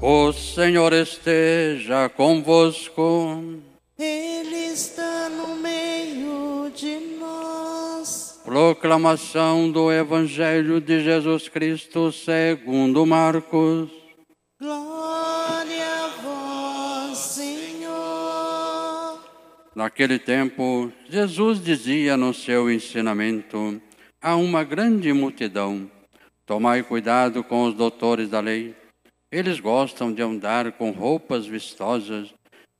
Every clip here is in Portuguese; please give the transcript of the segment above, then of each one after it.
O Senhor esteja convosco. Ele está no meio de nós. Proclamação do Evangelho de Jesus Cristo segundo Marcos. Glória a vós, Senhor. Naquele tempo, Jesus dizia no seu ensinamento a uma grande multidão: Tomai cuidado com os doutores da lei. Eles gostam de andar com roupas vistosas,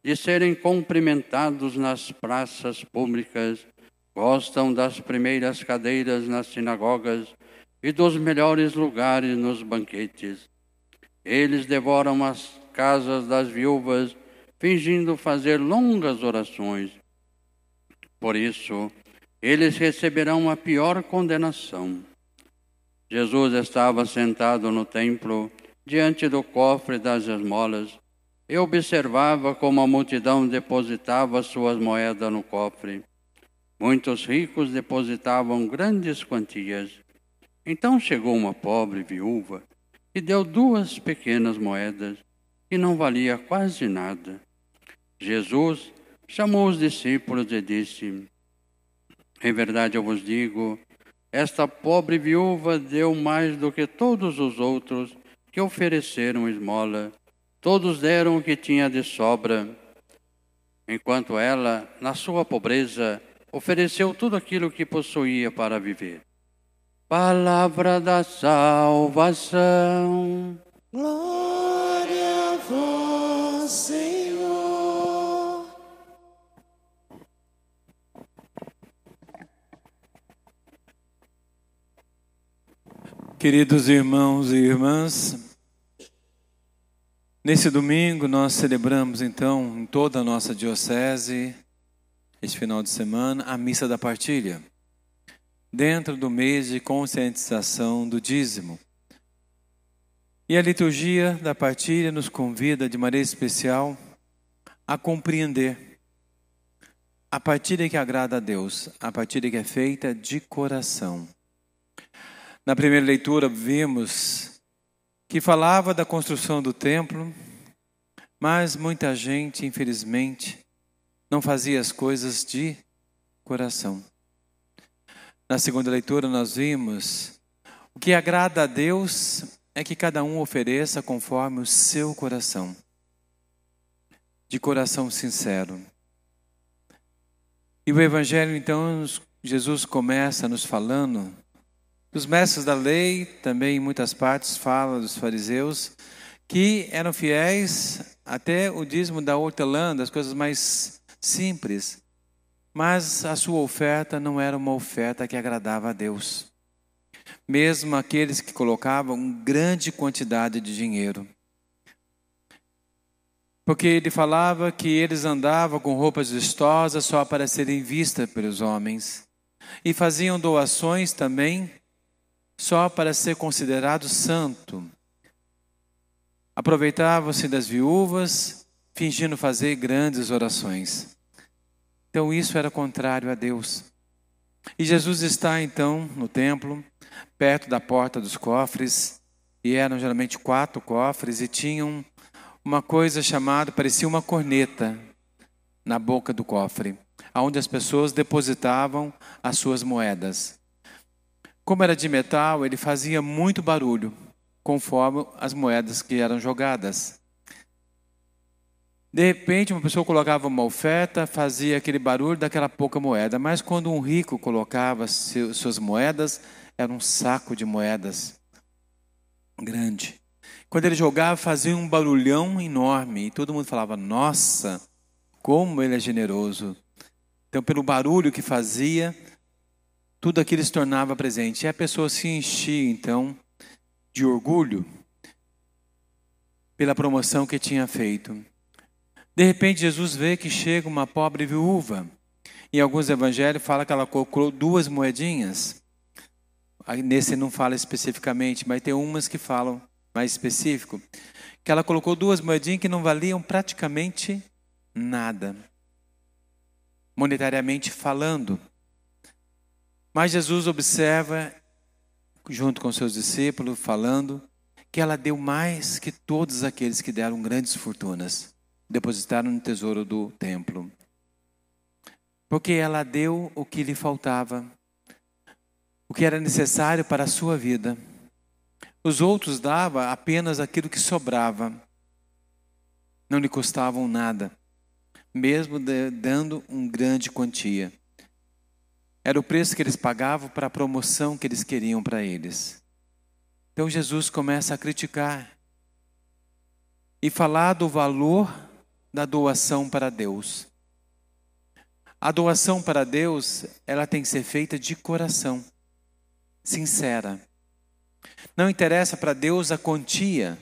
de serem cumprimentados nas praças públicas, gostam das primeiras cadeiras nas sinagogas e dos melhores lugares nos banquetes. Eles devoram as casas das viúvas, fingindo fazer longas orações. Por isso, eles receberão a pior condenação. Jesus estava sentado no templo, diante do cofre das esmolas, e observava como a multidão depositava suas moedas no cofre. Muitos ricos depositavam grandes quantias. Então chegou uma pobre viúva e deu duas pequenas moedas, que não valia quase nada. Jesus chamou os discípulos e disse: Em verdade eu vos digo, esta pobre viúva deu mais do que todos os outros que ofereceram esmola. Todos deram o que tinha de sobra, enquanto ela, na sua pobreza, ofereceu tudo aquilo que possuía para viver. Palavra da salvação. Glória a vós, Senhor. Queridos irmãos e irmãs, nesse domingo nós celebramos então em toda a nossa diocese, este final de semana, a missa da partilha, dentro do mês de conscientização do dízimo. E a liturgia da partilha nos convida de maneira especial a compreender a partilha que agrada a Deus, a partilha que é feita de coração. Na primeira leitura vimos que falava da construção do templo, mas muita gente, infelizmente, não fazia as coisas de coração. Na segunda leitura nós vimos o que agrada a Deus é que cada um ofereça conforme o seu coração, de coração sincero. E o Evangelho, então, Jesus começa nos falando os mestres da lei, também em muitas partes, fala dos fariseus, que eram fiéis até o dízimo da hortelã, das coisas mais simples. Mas a sua oferta não era uma oferta que agradava a Deus. Mesmo aqueles que colocavam grande quantidade de dinheiro. Porque ele falava que eles andavam com roupas vistosas só para serem vistas pelos homens. E faziam doações também só para ser considerado santo. Aproveitavam-se das viúvas, fingindo fazer grandes orações. Então isso era contrário a Deus. E Jesus está então no templo, perto da porta dos cofres, e eram geralmente quatro cofres, e tinham uma coisa chamada, parecia uma corneta na boca do cofre, onde as pessoas depositavam as suas moedas. Como era de metal, ele fazia muito barulho, conforme as moedas que eram jogadas. De repente, uma pessoa colocava uma oferta, fazia aquele barulho daquela pouca moeda, mas quando um rico colocava suas moedas, era um saco de moedas grande. Quando ele jogava, fazia um barulhão enorme e todo mundo falava: Nossa, como ele é generoso. Então, pelo barulho que fazia, tudo aquilo se tornava presente. E a pessoa se enchia, então, de orgulho pela promoção que tinha feito. De repente, Jesus vê que chega uma pobre viúva. Em alguns evangelhos fala que ela colocou duas moedinhas. Nesse não fala especificamente, mas tem umas que falam mais específico. Que ela colocou duas moedinhas que não valiam praticamente nada, monetariamente falando. Mas Jesus observa, junto com seus discípulos, falando, que ela deu mais que todos aqueles que deram grandes fortunas, depositaram no tesouro do templo. Porque ela deu o que lhe faltava, o que era necessário para a sua vida. Os outros davam apenas aquilo que sobrava. Não lhe custavam nada, mesmo dando um grande quantia. Era o preço que eles pagavam para a promoção que eles queriam para eles. Então Jesus começa a criticar e falar do valor da doação para Deus. A doação para Deus, ela tem que ser feita de coração, sincera. Não interessa para Deus a quantia,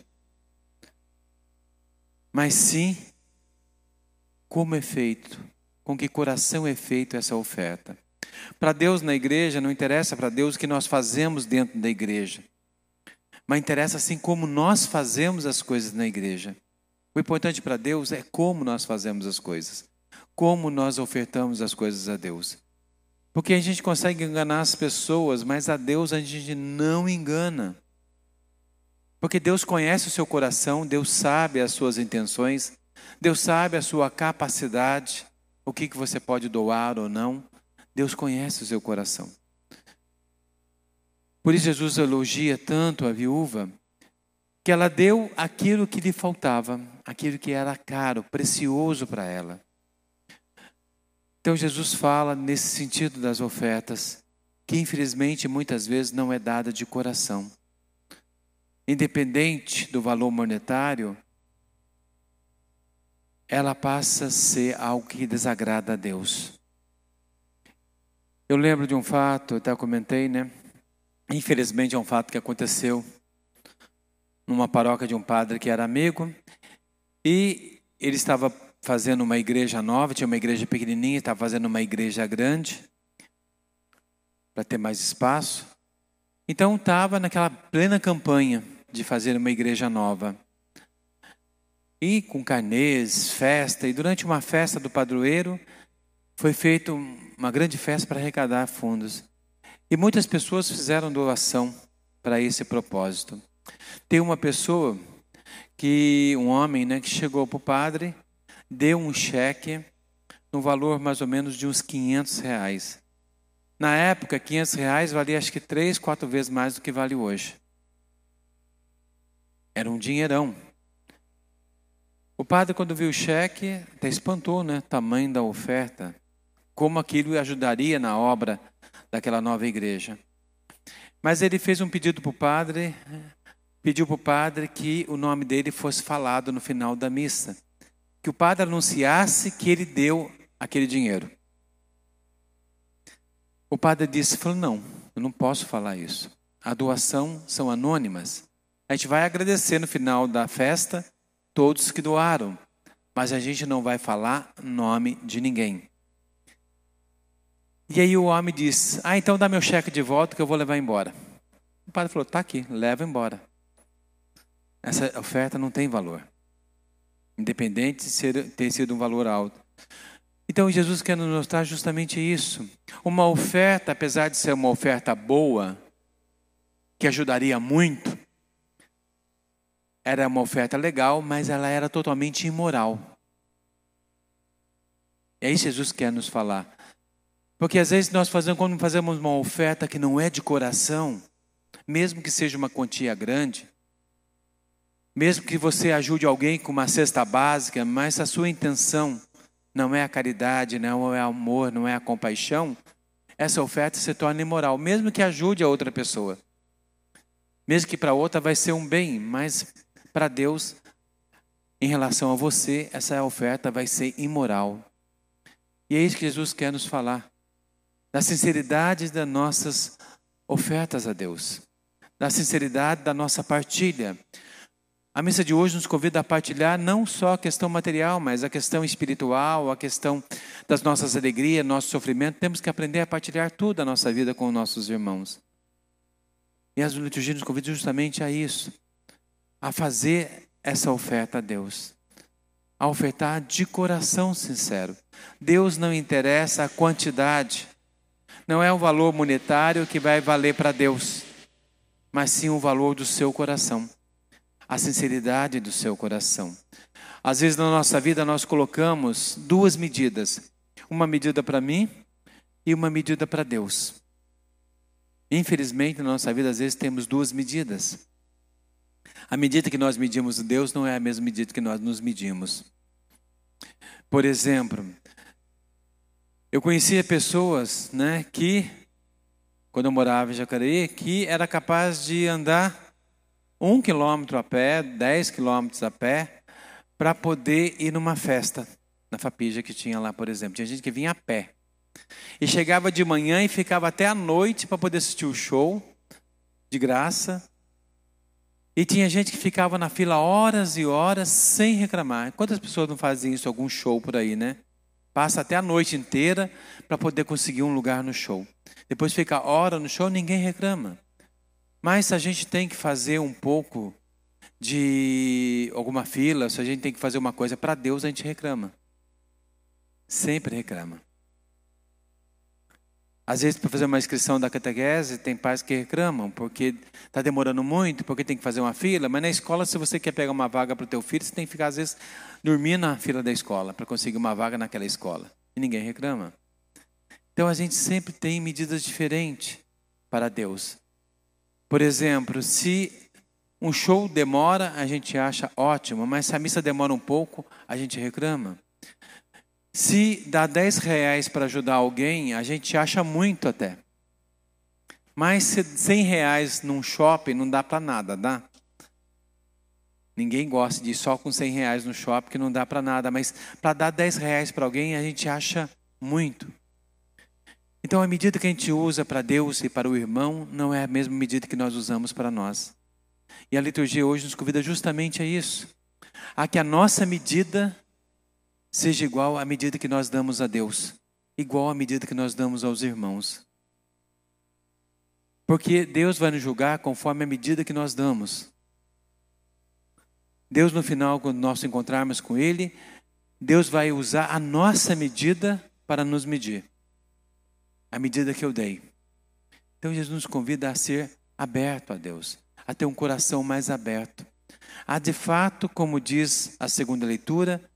mas sim como é feito, com que coração é feito essa oferta. Para Deus na igreja, não interessa para Deus o que nós fazemos dentro da igreja, mas interessa assim como nós fazemos as coisas na igreja. O importante para Deus é como nós fazemos as coisas, como nós ofertamos as coisas a Deus. Porque a gente consegue enganar as pessoas, mas a Deus a gente não engana. Porque Deus conhece o seu coração, Deus sabe as suas intenções, Deus sabe a sua capacidade, o que, que você pode doar ou não. Deus conhece o seu coração. Por isso Jesus elogia tanto a viúva, que ela deu aquilo que lhe faltava, aquilo que era caro, precioso para ela. Então Jesus fala nesse sentido das ofertas, que infelizmente muitas vezes não é dada de coração. Independente do valor monetário, ela passa a ser algo que desagrada a Deus. Eu lembro de um fato, até comentei, né? Infelizmente é um fato que aconteceu numa paróquia de um padre que era amigo e ele estava fazendo uma igreja nova, tinha uma igreja pequenininha, estava fazendo uma igreja grande para ter mais espaço. Então estava naquela plena campanha de fazer uma igreja nova. E com carnês, festa, e durante uma festa do padroeiro foi feita uma grande festa para arrecadar fundos. E muitas pessoas fizeram doação para esse propósito. Tem uma pessoa que, um homem, né, que chegou para o padre, deu um cheque no valor mais ou menos de uns 500 reais. Na época, 500 reais valia acho que três, quatro vezes mais do que vale hoje. Era um dinheirão. O padre, quando viu o cheque, até espantou, né? Tamanho da oferta. Como aquilo ajudaria na obra daquela nova igreja. Mas ele fez um pedido para o padre, pediu para o padre que o nome dele fosse falado no final da missa. Que o padre anunciasse que ele deu aquele dinheiro. O padre disse, falou, não, eu não posso falar isso. A doação são anônimas. A gente vai agradecer no final da festa todos que doaram, mas a gente não vai falar nome de ninguém. E aí o homem disse: Ah, então dá meu cheque de volta que eu vou levar embora. O padre falou: Tá aqui, leva embora. Essa oferta não tem valor, independente de ser, ter sido um valor alto. Então Jesus quer nos mostrar justamente isso. Uma oferta, apesar de ser uma oferta boa, que ajudaria muito, era uma oferta legal, mas ela era totalmente imoral. E aí Jesus quer nos falar. Porque às vezes nós fazemos, quando fazemos uma oferta que não é de coração, mesmo que seja uma quantia grande, mesmo que você ajude alguém com uma cesta básica, mas a sua intenção não é a caridade, não é o amor, não é a compaixão, essa oferta se torna imoral, mesmo que ajude a outra pessoa. Mesmo que para outra vai ser um bem, mas para Deus, em relação a você, essa oferta vai ser imoral. E é isso que Jesus quer nos falar. Da sinceridade das nossas ofertas a Deus. Da sinceridade da nossa partilha. A missa de hoje nos convida a partilhar não só a questão material, mas a questão espiritual, a questão das nossas alegrias, nosso sofrimento. Temos que aprender a partilhar tudo a nossa vida com nossos irmãos. E as liturgias nos convidam justamente a isso a fazer essa oferta a Deus. A ofertar de coração sincero. Deus não interessa a quantidade. Não é o valor monetário que vai valer para Deus, mas sim o valor do seu coração. a sinceridade do seu coração. Às vezes na nossa vida nós colocamos duas medidas: uma medida para mim e uma medida para Deus. Infelizmente, na nossa vida, às vezes temos duas medidas. A medida que nós medimos Deus não é a mesma medida que nós nos medimos. Por exemplo, eu conhecia pessoas né, que, quando eu morava em Jacareí, que era capaz de andar um quilômetro a pé, dez quilômetros a pé, para poder ir numa festa na Fapija que tinha lá, por exemplo. Tinha gente que vinha a pé. E chegava de manhã e ficava até a noite para poder assistir o show, de graça. E tinha gente que ficava na fila horas e horas sem reclamar. Quantas pessoas não fazem isso, algum show por aí, né? Passa até a noite inteira para poder conseguir um lugar no show. Depois fica hora no show, ninguém reclama. Mas se a gente tem que fazer um pouco de alguma fila, se a gente tem que fazer uma coisa para Deus, a gente reclama. Sempre reclama. Às vezes, para fazer uma inscrição da catequese, tem pais que reclamam, porque está demorando muito, porque tem que fazer uma fila. Mas na escola, se você quer pegar uma vaga para o teu filho, você tem que ficar, às vezes, dormir na fila da escola, para conseguir uma vaga naquela escola. E ninguém reclama. Então, a gente sempre tem medidas diferentes para Deus. Por exemplo, se um show demora, a gente acha ótimo, mas se a missa demora um pouco, a gente reclama. Se dá 10 reais para ajudar alguém, a gente acha muito até. Mas se 100 reais num shopping não dá para nada, dá? Ninguém gosta de ir só com 100 reais no shopping que não dá para nada. Mas para dar 10 reais para alguém, a gente acha muito. Então a medida que a gente usa para Deus e para o irmão não é a mesma medida que nós usamos para nós. E a liturgia hoje nos convida justamente a isso. A que a nossa medida seja igual à medida que nós damos a Deus, igual à medida que nós damos aos irmãos. Porque Deus vai nos julgar conforme a medida que nós damos. Deus, no final, quando nós encontrarmos com Ele, Deus vai usar a nossa medida para nos medir. A medida que eu dei. Então, Jesus nos convida a ser aberto a Deus, a ter um coração mais aberto. A de fato, como diz a segunda leitura,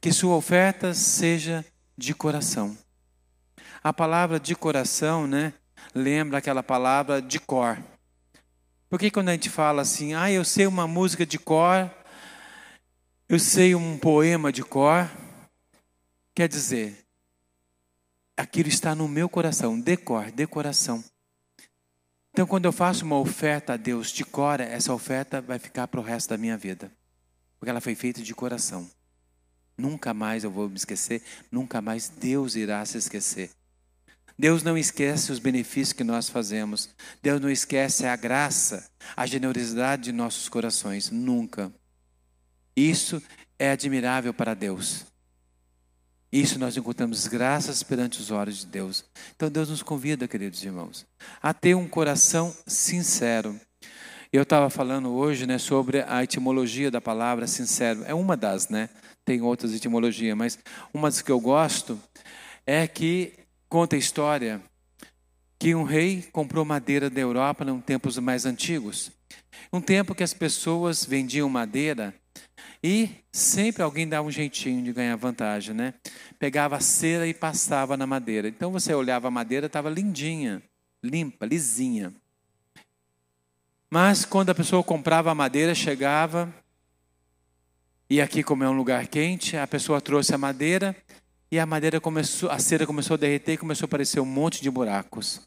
que sua oferta seja de coração. A palavra de coração, né, lembra aquela palavra de cor. Porque quando a gente fala assim, ah, eu sei uma música de cor, eu sei um poema de cor, quer dizer, aquilo está no meu coração, decor, decoração. Então, quando eu faço uma oferta a Deus de cor, essa oferta vai ficar para o resto da minha vida, porque ela foi feita de coração. Nunca mais eu vou me esquecer, nunca mais Deus irá se esquecer. Deus não esquece os benefícios que nós fazemos. Deus não esquece a graça, a generosidade de nossos corações. Nunca. Isso é admirável para Deus. Isso nós encontramos graças perante os olhos de Deus. Então Deus nos convida, queridos irmãos, a ter um coração sincero. Eu estava falando hoje né, sobre a etimologia da palavra sincero. É uma das, né? Tem outras etimologias, mas uma das que eu gosto é que conta a história que um rei comprou madeira da Europa em tempos mais antigos. Um tempo que as pessoas vendiam madeira e sempre alguém dava um jeitinho de ganhar vantagem, né? Pegava a cera e passava na madeira. Então você olhava a madeira, estava lindinha, limpa, lisinha. Mas quando a pessoa comprava a madeira, chegava, e aqui, como é um lugar quente, a pessoa trouxe a madeira e a madeira começou, a cera começou a derreter e começou a aparecer um monte de buracos.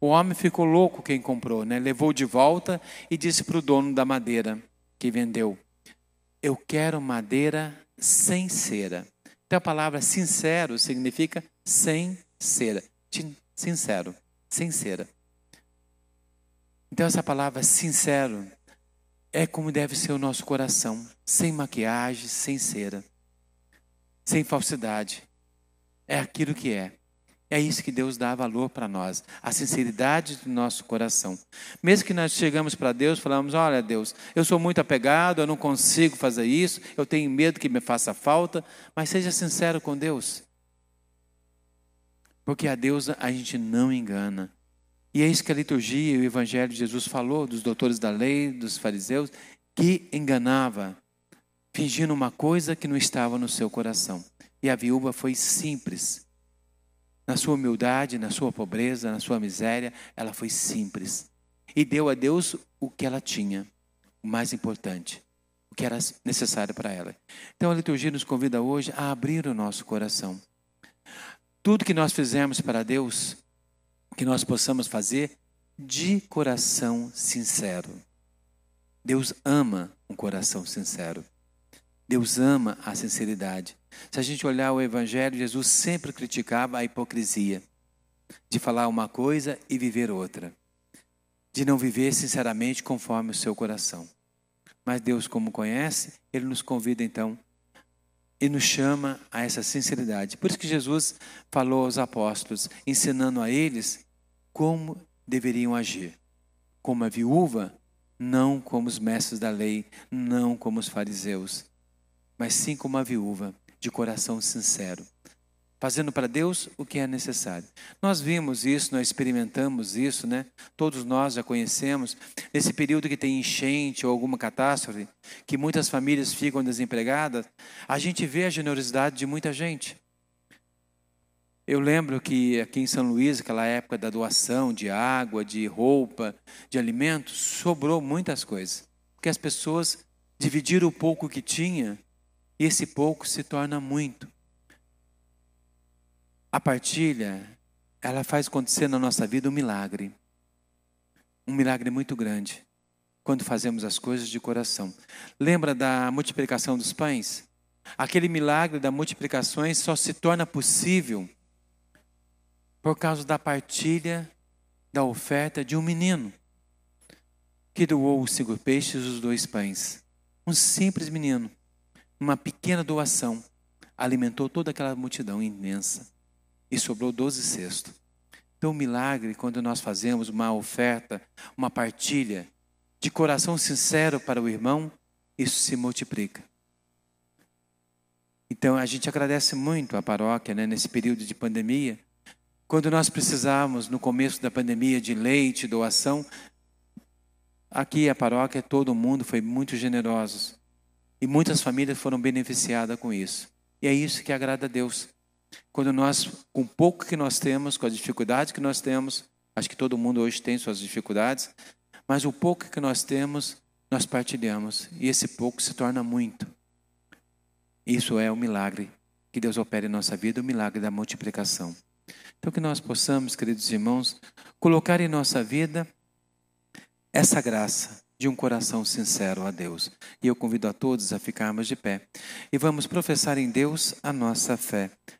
O homem ficou louco quem comprou, né? Levou de volta e disse para o dono da madeira que vendeu: Eu quero madeira sem cera. Então a palavra sincero significa sem cera. Sincero, sem cera. Então essa palavra sincero é como deve ser o nosso coração, sem maquiagem, sem cera, sem falsidade. É aquilo que é. É isso que Deus dá valor para nós, a sinceridade do nosso coração. Mesmo que nós chegamos para Deus, falamos: "Olha, Deus, eu sou muito apegado, eu não consigo fazer isso, eu tenho medo que me faça falta", mas seja sincero com Deus. Porque a Deus a gente não engana. E isso que a liturgia e o Evangelho de Jesus falou, dos doutores da lei, dos fariseus, que enganava, fingindo uma coisa que não estava no seu coração. E a viúva foi simples. Na sua humildade, na sua pobreza, na sua miséria, ela foi simples. E deu a Deus o que ela tinha, o mais importante, o que era necessário para ela. Então a liturgia nos convida hoje a abrir o nosso coração. Tudo que nós fizermos para Deus, que nós possamos fazer de coração sincero. Deus ama um coração sincero. Deus ama a sinceridade. Se a gente olhar o Evangelho, Jesus sempre criticava a hipocrisia de falar uma coisa e viver outra, de não viver sinceramente conforme o seu coração. Mas Deus, como conhece, Ele nos convida então e nos chama a essa sinceridade. Por isso que Jesus falou aos apóstolos, ensinando a eles como deveriam agir. Como a viúva, não como os mestres da lei, não como os fariseus, mas sim como a viúva, de coração sincero, fazendo para Deus o que é necessário. Nós vimos isso, nós experimentamos isso, né? Todos nós já conhecemos. Nesse período que tem enchente ou alguma catástrofe, que muitas famílias ficam desempregadas, a gente vê a generosidade de muita gente. Eu lembro que aqui em São Luís, aquela época da doação de água, de roupa, de alimentos, sobrou muitas coisas. Porque as pessoas dividiram o pouco que tinha e esse pouco se torna muito. A partilha, ela faz acontecer na nossa vida um milagre. Um milagre muito grande. Quando fazemos as coisas de coração. Lembra da multiplicação dos pães? Aquele milagre da multiplicação só se torna possível por causa da partilha da oferta de um menino que doou os cinco peixes e os dois pães. Um simples menino, uma pequena doação, alimentou toda aquela multidão imensa e sobrou doze cestos. Então, milagre, quando nós fazemos uma oferta, uma partilha de coração sincero para o irmão, isso se multiplica. Então, a gente agradece muito a paróquia né, nesse período de pandemia, quando nós precisávamos, no começo da pandemia, de leite, doação, aqui a paróquia, todo mundo foi muito generoso. E muitas famílias foram beneficiadas com isso. E é isso que agrada a Deus. Quando nós, com o pouco que nós temos, com a dificuldade que nós temos, acho que todo mundo hoje tem suas dificuldades, mas o pouco que nós temos, nós partilhamos. E esse pouco se torna muito. Isso é o milagre que Deus opera em nossa vida, o milagre da multiplicação. Então, que nós possamos, queridos irmãos, colocar em nossa vida essa graça de um coração sincero a Deus. E eu convido a todos a ficarmos de pé e vamos professar em Deus a nossa fé,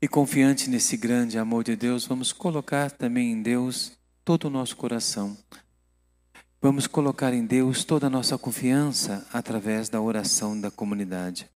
E confiante nesse grande amor de Deus, vamos colocar também em Deus todo o nosso coração. Vamos colocar em Deus toda a nossa confiança através da oração da comunidade.